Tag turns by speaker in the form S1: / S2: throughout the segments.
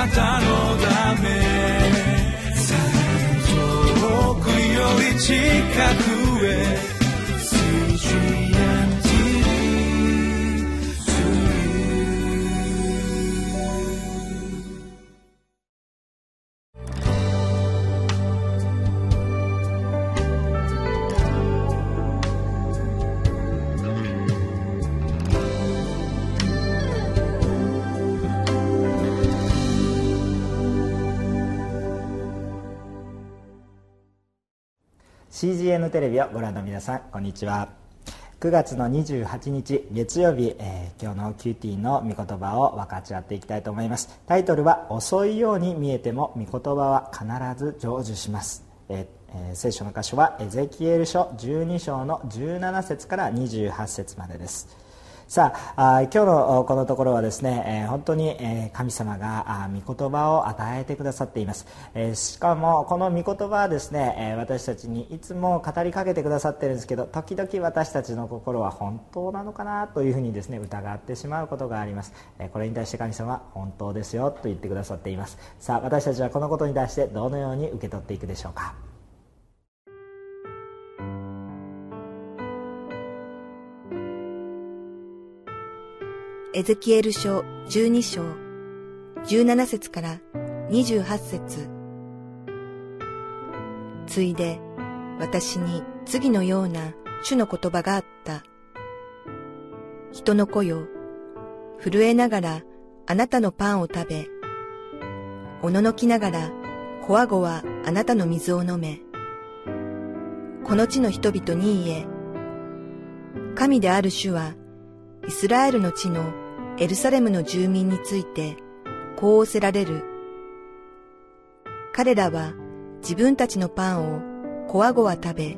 S1: なたのため。遠くより近く。
S2: CGN テレビ」をご覧の皆さんこんにちは。9月の28日月曜日、えー、今日の QT の御言葉を分かち合っていきたいと思います。タイトルは「遅いように見えても御言葉は必ず成就します」えー、聖書の箇所はエゼキエル書12章の17節から28節までです。さあ今日のこのところはですね、え、本当に、神様が御言葉を与えてくださっています、え、しかもこの御言葉はですね、私たちにいつも語りかけてくださってるんですけど時々私たちの心は本当なのかなというふうにですね疑ってしまうことがあります、これに対して神様は本当ですよと言ってくださっています。さあ私たちはこのことに対してどのように受け取っていくでしょうか。
S3: エゼキエル書12章17節から28節ついで私に次のような主の言葉があった。人の子よ、震えながらあなたのパンを食べ、おののきながらこわごわあなたの水を飲め。この地の人々に言え、神である主はイスラエルの地のエルサレムの住民についてこう仰せられる。彼らは自分たちのパンをこわごわ食べ、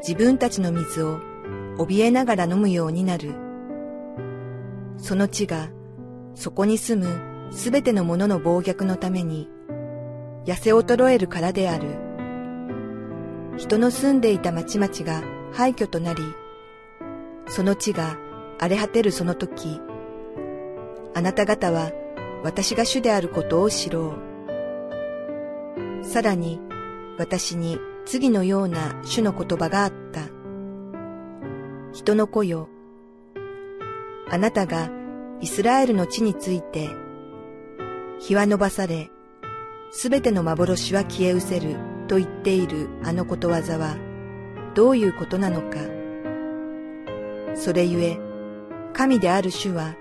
S3: 自分たちの水を怯えながら飲むようになる。その地がそこに住むすべての者の暴虐のために痩せ衰えるからである。人の住んでいた町々が廃墟となり、その地が荒れ果てるその時、あなた方は私が主であることを知ろう。さらに私に次のような主の言葉があった。人の子よ。あなたがイスラエルの地について、日は伸ばされ、すべての幻は消え失せると言っているあのことわざは、どういうことなのか。それゆえ、神である主は、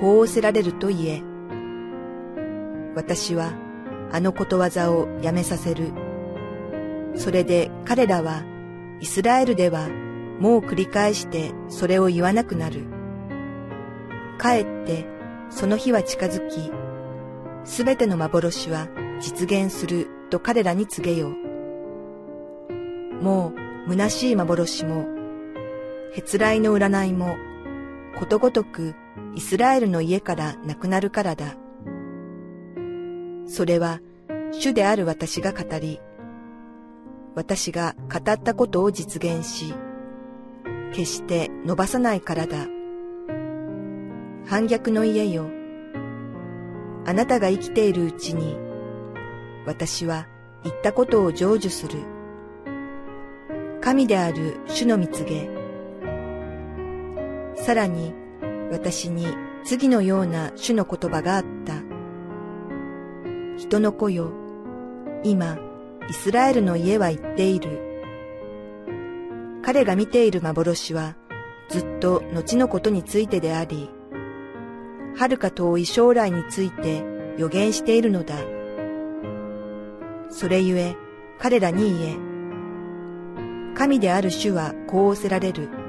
S3: こう仰せられると言え。私はあのことわざをやめさせる。それで彼らはイスラエルではもう繰り返してそれを言わなくなる。かえってその日は近づき、すべての幻は実現すると彼らに告げよう。もう虚しい幻も、へつらいの占いも、ことごとくイスラエルの家からなくなるからだ。それは主である私が語り、私が語ったことを実現し、決して伸ばさないからだ。反逆の家よ。あなたが生きているうちに、私は言ったことを成就する。神である主の蜜げ。さらに、私に次のような主の言葉があった。人の子よ、今、イスラエルの家は言っている。彼が見ている幻は、ずっと後のことについてであり、遥か遠い将来について予言しているのだ。それゆえ、彼らに言え、神である主はこう仰せられる。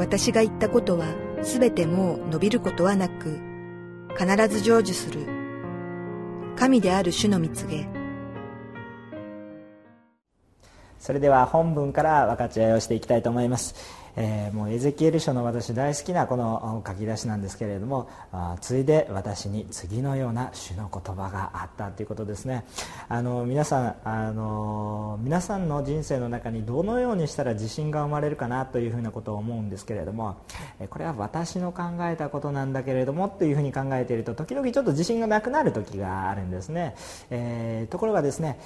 S3: 私が言ったことは、すべてもう伸びることはなく、必ず成就する。神である主の蜜げ。
S2: それでは本文から分かち合いをしていきたいと思います。えー、もうエゼキエル書の私大好きなこの書き出しなんですけれどもついで私に次のような主の言葉があったということですね。あの皆さんあの皆さんの人生の中にどのようにしたら自信が生まれるかなというふうなことを思うんですけれどもこれは私の考えたことなんだけれどもというふうに考えていると時々ちょっと自信がなくなる時があるんですね、えー、ところがですね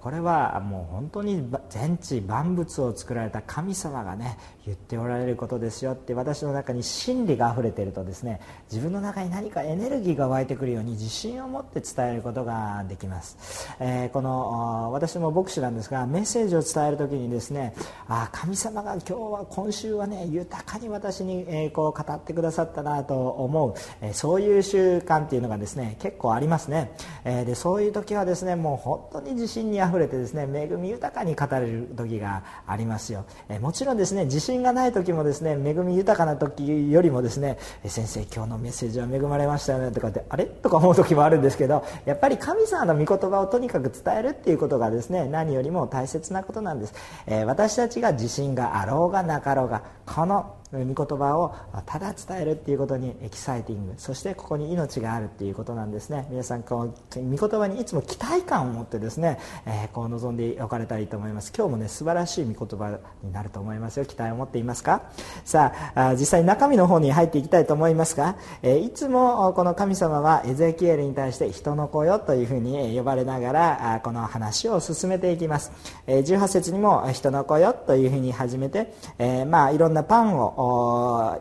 S2: これはもう本当に全知万物を作られた神様がね言ってておられることですよって私の中に真理があふれているとですね自分の中に何かエネルギーが湧いてくるように自信を持って伝えることができます、えー、この私も牧師なんですがメッセージを伝える時にですねあ神様が今日は今週はね豊かに私に、え、こう語ってくださったなと思う、え、そういう習慣っていうのがですね結構ありますね、えでそういう時はですねもう本当に自信にあふれてですね恵み豊かに語れる時がありますよ、えもちろんですね自信がない時もですね恵み豊かな時よりもですね先生今日のメッセージは恵まれましたよねとかってあれ？とか思う時もあるんですけどやっぱり神様の御言葉をとにかく伝えるっていうことがですね何よりも大切なことなんです、えー、私たちが自信があろうがなかろうがこの御言葉をただ伝えるっていうことにエキサイティングそしてここに命があるっていうことなんですね。皆さんこう御言葉にいつも期待感を持ってですね、えー、こう望んでおかれたらいいと思います。今日もね素晴らしい御言葉になると思いますよ。期待を持っていますか？さあ実際中身の方に入っていきたいと思いますが、えー、いつもこの神様はエゼキエルに対して人の子よというふうに呼ばれながらこの話を進めていきます、えー、18節にも人の子よというふうに始めて、えまあいろんなパンを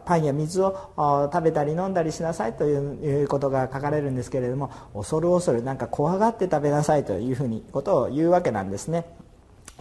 S2: パンや水を食べたり飲んだりしなさいということが書かれるんですけれども恐る恐るなんか怖がって食べなさいというふうにことを言うわけなんですね。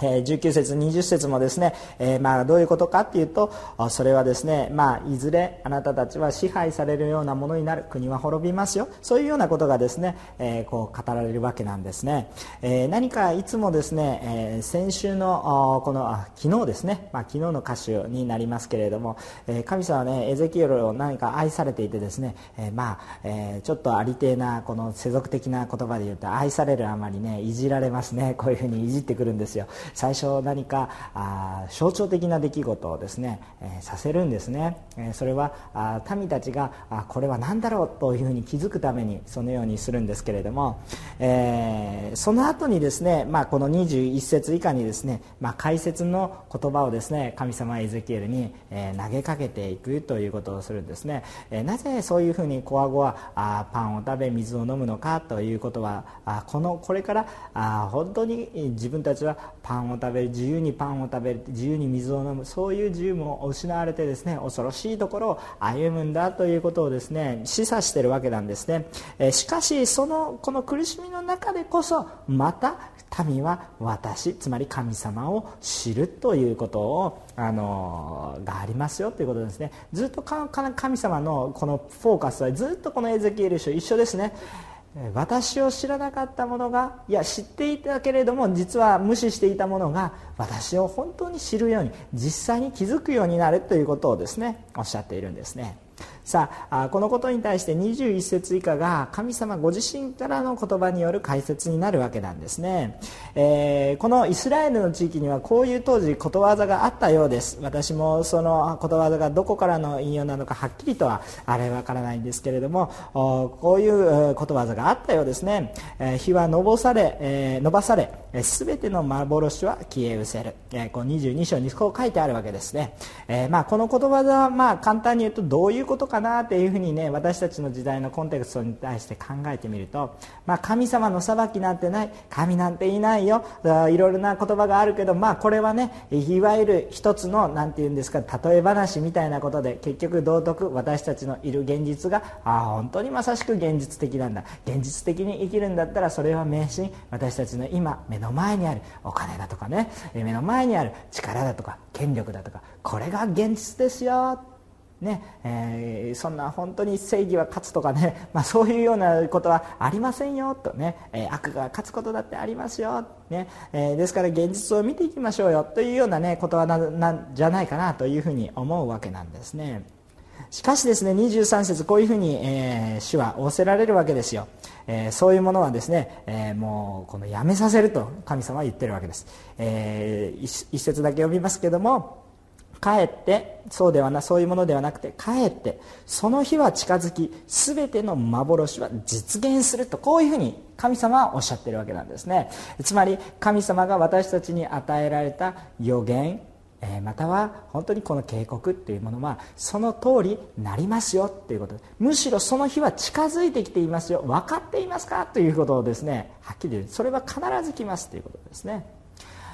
S2: 19節20節もですね、えー、まあどういうことかっていうとそれはですね、まあ、いずれあなたたちは支配されるようなものになる。国は滅びますよ。そういうようなことがですね、えー、こう語られるわけなんですね、えー、何かいつもですね、え先週のこの昨日ですね、まあ、昨日の歌手になりますけれども、え神様はねエゼキエルを何か愛されていてですね、えまあ、えちょっとありてえなこの世俗的な言葉で言うと愛されるあまりねいじられますね。こういうふうにいじってくるんですよ。最初何かあ象徴的な出来事をですね、えー、させるんですね、えー、それはあ民たちがあこれは何だろうというふうに気づくためにそのようにするんですけれども、えー、その後にですね、まあ、この21節以下にですね、まあ、解説の言葉をですね神様エゼキエルに、え投げかけていくということをするんですね、えなぜそういうふうにこわごわあパンを食べ水を飲むのかということはあこのこれからあ本当に自分たちはパンンを食べる自由にパンを食べる自由に水を飲むそういう自由も失われてですね恐ろしいところを歩むんだということをですね示唆しているわけなんですね、えしかしそのこの苦しみの中でこそまた民は私つまり神様を知るということをあのがありますよということですね。ずっと神様のこのフォーカスはずっとこのエゼキエル書一緒ですね。私を知らなかったものがいや知っていたけれども実は無視していたものが私を本当に知るように実際に気づくようになるということをですねおっしゃっているんですね。さあこのことに対して21節以下が神様ご自身からの言葉による解説になるわけなんですね、えー、このイスラエルの地域にはこういう当時ことわざがあったようです。私もそのことわざがどこからの引用なのかはっきりとはあれわからないんですけれどもこういうことわざがあったようですね、日は伸ばされ、えー、伸ばされ全ての幻は消え失せる、えー、この22章にこう書いてあるわけですね、えーまあ、このことわざはまあ簡単に言うとどういうことかなっていうふうにね私たちの時代のコンテクストに対して考えてみると、まあ、神様の裁きなんてない神なんていないよ。いろいろな言葉があるけど、まあ、これはねいわゆる一つの何て言うんですか例え話みたいなことで結局道徳私たちのいる現実があ本当にまさしく現実的なんだ。現実的に生きるんだったらそれは迷信。私たちの今目の前にあるお金だとかね。目の前にある力だとか権力だとか。これが現実ですよ。ねえー、そんな本当に正義は勝つとかね、まあ、そういうようなことはありませんよとね、えー、悪が勝つことだってありますよ、ねえー、ですから現実を見ていきましょうよというような、ね、ことはなんじゃないかなというふうに思うわけなんですね。しかしですね23節こういうふうに、え主は仰せられるわけですよ、えそういうものはですね、えもうこのやめさせると神様は言ってるわけです、え一節だけ読みますけどもかえってそうではなそういうものではなくてかえってその日は近づき全ての幻は実現するとこういうふうに神様はおっしゃっているわけなんですね。つまり神様が私たちに与えられた予言または本当にこの警告っていうものはその通りなりますよっていうこと。むしろその日は近づいてきていますよ。分かっていますか？ということをですねはっきり言う。それは必ず来ますということですね。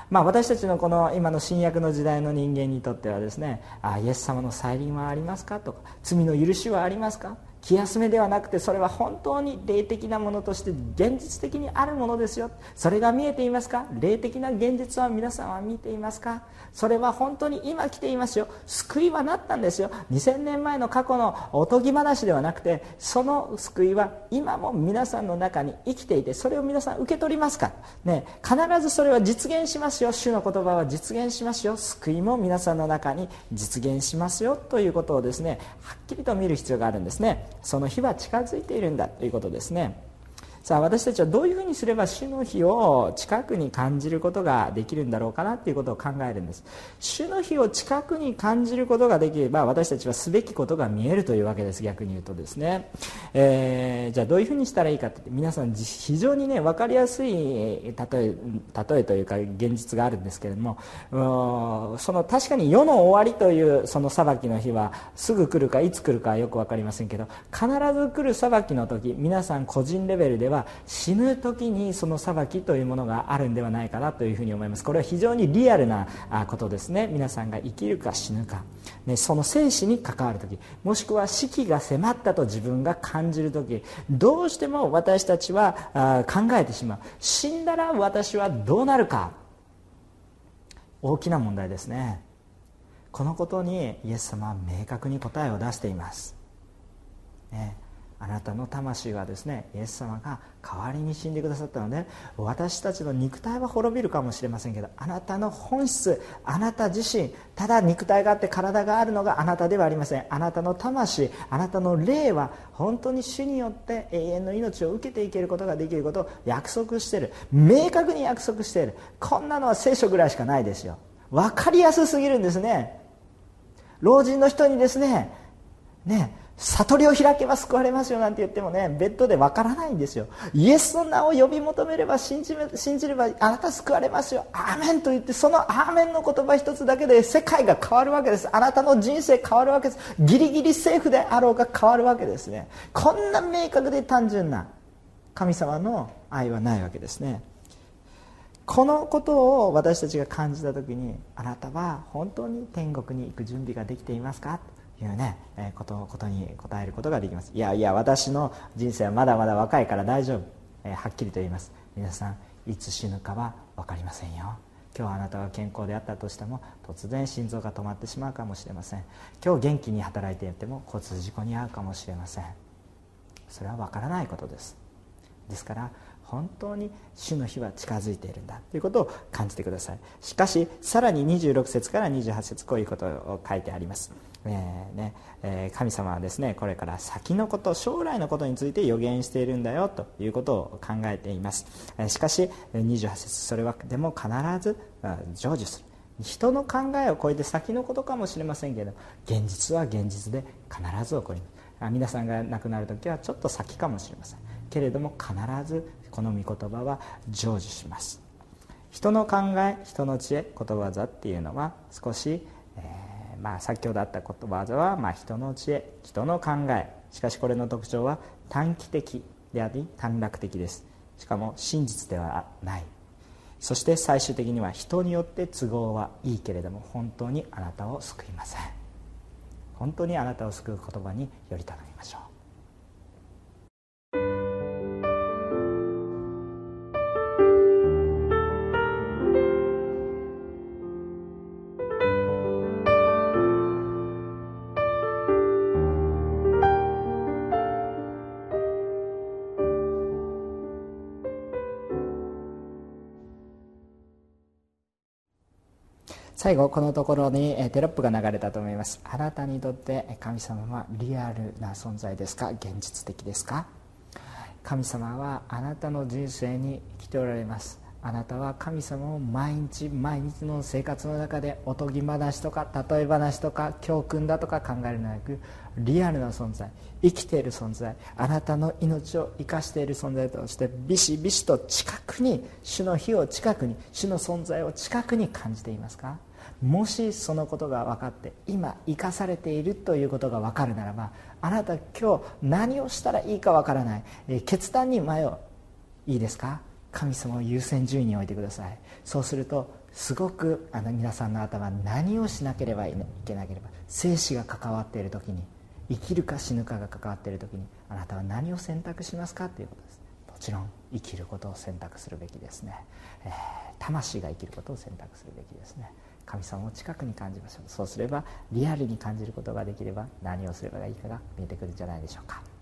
S2: まあ、私たちのこの今の新約の時代の人間にとってはですねあイエス様の再臨はありますか？とか罪の許しはありますか？気休めではなくてそれは本当に霊的なものとして現実的にあるものですよ。それが見えていますか？霊的な現実は皆さんは見ていますか？それは本当に今来ていますよ。救いはなったんですよ。2000年前の過去のおとぎ話ではなくてその救いは今も皆さんの中に生きていてそれを皆さん受け取りますか、ね、必ずそれは実現しますよ。主の言葉は実現しますよ。救いも皆さんの中に実現しますよ。ということをですねはっきりと見る必要があるんですね。その日は近づいているんだということですね。さあ私たちはどういうふうにすれば主の日を近くに感じることができるんだろうかなということを考えるんです。主の日を近くに感じることができれば私たちはすべきことが見えるというわけです逆に言うとですね、えー、じゃあどういうふうにしたらいいかって皆さん非常にね分かりやすい例え例えというか現実があるんですけれどもその確かに世の終わりというその裁きの日はすぐ来るかいつ来るかよく分かりませんけど必ず来る裁きの時皆さん個人レベルではは死ぬ時にその裁きというものがあるんではないかなというふうに思います。これは非常にリアルなことですね。皆さんが生きるか死ぬか、ね、その生死に関わる時もしくは死期が迫ったと自分が感じる時どうしても私たちは考えてしまう。死んだら私はどうなるか。大きな問題ですね。このことにイエス様は明確に答えを出しています、ね、あなたの魂はですねイエス様が代わりに死んでくださったので私たちの肉体は滅びるかもしれませんけどあなたの本質あなた自身ただ肉体があって体があるのがあなたではありません。あなたの魂あなたの霊は本当に主によって永遠の命を受けていけることができることを約束している。明確に約束している。こんなのは聖書ぐらいしかないですよ。分かりやすすぎるんですね。老人の人にですねね悟りを開けば救われますよなんて言ってもねベッドでわからないんですよ。イエスの名を呼び求めれば信じ信じればあなた救われますよ。アーメンと言ってそのアーメンの言葉一つだけで世界が変わるわけです。あなたの人生変わるわけです。ギリギリセーフであろうが変わるわけですね。こんな明確で単純な神様の愛はないわけですね。このことを私たちが感じた時にあなたは本当に天国に行く準備ができていますか？いうね、えー、ことことに答えることができます。いやいや私の人生はまだまだ若いから大丈夫、えー、はっきりと言います。皆さんいつ死ぬかは分かりませんよ。今日あなたが健康であったとしても突然心臓が止まってしまうかもしれません。今日元気に働いていても交通事故に遭うかもしれません。それは分からないことです。ですから本当に主の日は近づいているんだということを感じてください。しかしさらに26節から28節こういうことを書いてあります。えーね。えー、神様はですねこれから先のこと将来のことについて予言しているんだよということを考えています、え、しかし28節それはでも必ず成就する。人の考えを超えて先のことかもしれませんけど現実は現実で必ず起こります。皆さんが亡くなる時はちょっと先かもしれません。けれども必ずこの御言葉は成就します。人の考え人の知恵言葉座っていうのは少し、えーまあ、先ほどあった言葉は、まあ、人の知恵人の考え。しかしこれの特徴は短期的であり短絡的です。しかも真実ではない。そして最終的には人によって都合はいいけれども本当にあなたを救いません。本当にあなたを救う言葉により頼みましょう。最後このところにテロップが流れたと思います。あなたにとって神様はリアルな存在ですか？現実的ですか？神様はあなたの人生に来ておられます。あなたは神様を毎日毎日の生活の中でおとぎ話とか例え話とか教訓だとか考えるのではなくリアルな存在。生きている存在。あなたの命を生かしている存在。としてビシビシと近くに主の日を近くに主の存在を近くに感じていますか？もしそのことが分かって今生かされているということが分かるならばあなた今日何をしたらいいか分からない、え決断に迷ういいですか？神様を優先順位に置いてください。そうするとすごくあの皆さんの頭何をしなければいけなければ生死が関わっている時に生きるか死ぬかが関わっている時にあなたは何を選択しますか？ということです。もちろん生きることを選択するべきですね、えー、魂が生きることを選択するべきですね。神様を近くに感じましょう。そうすればリアルに感じることができれば何をすればいいかが見えてくるんじゃないでしょうか。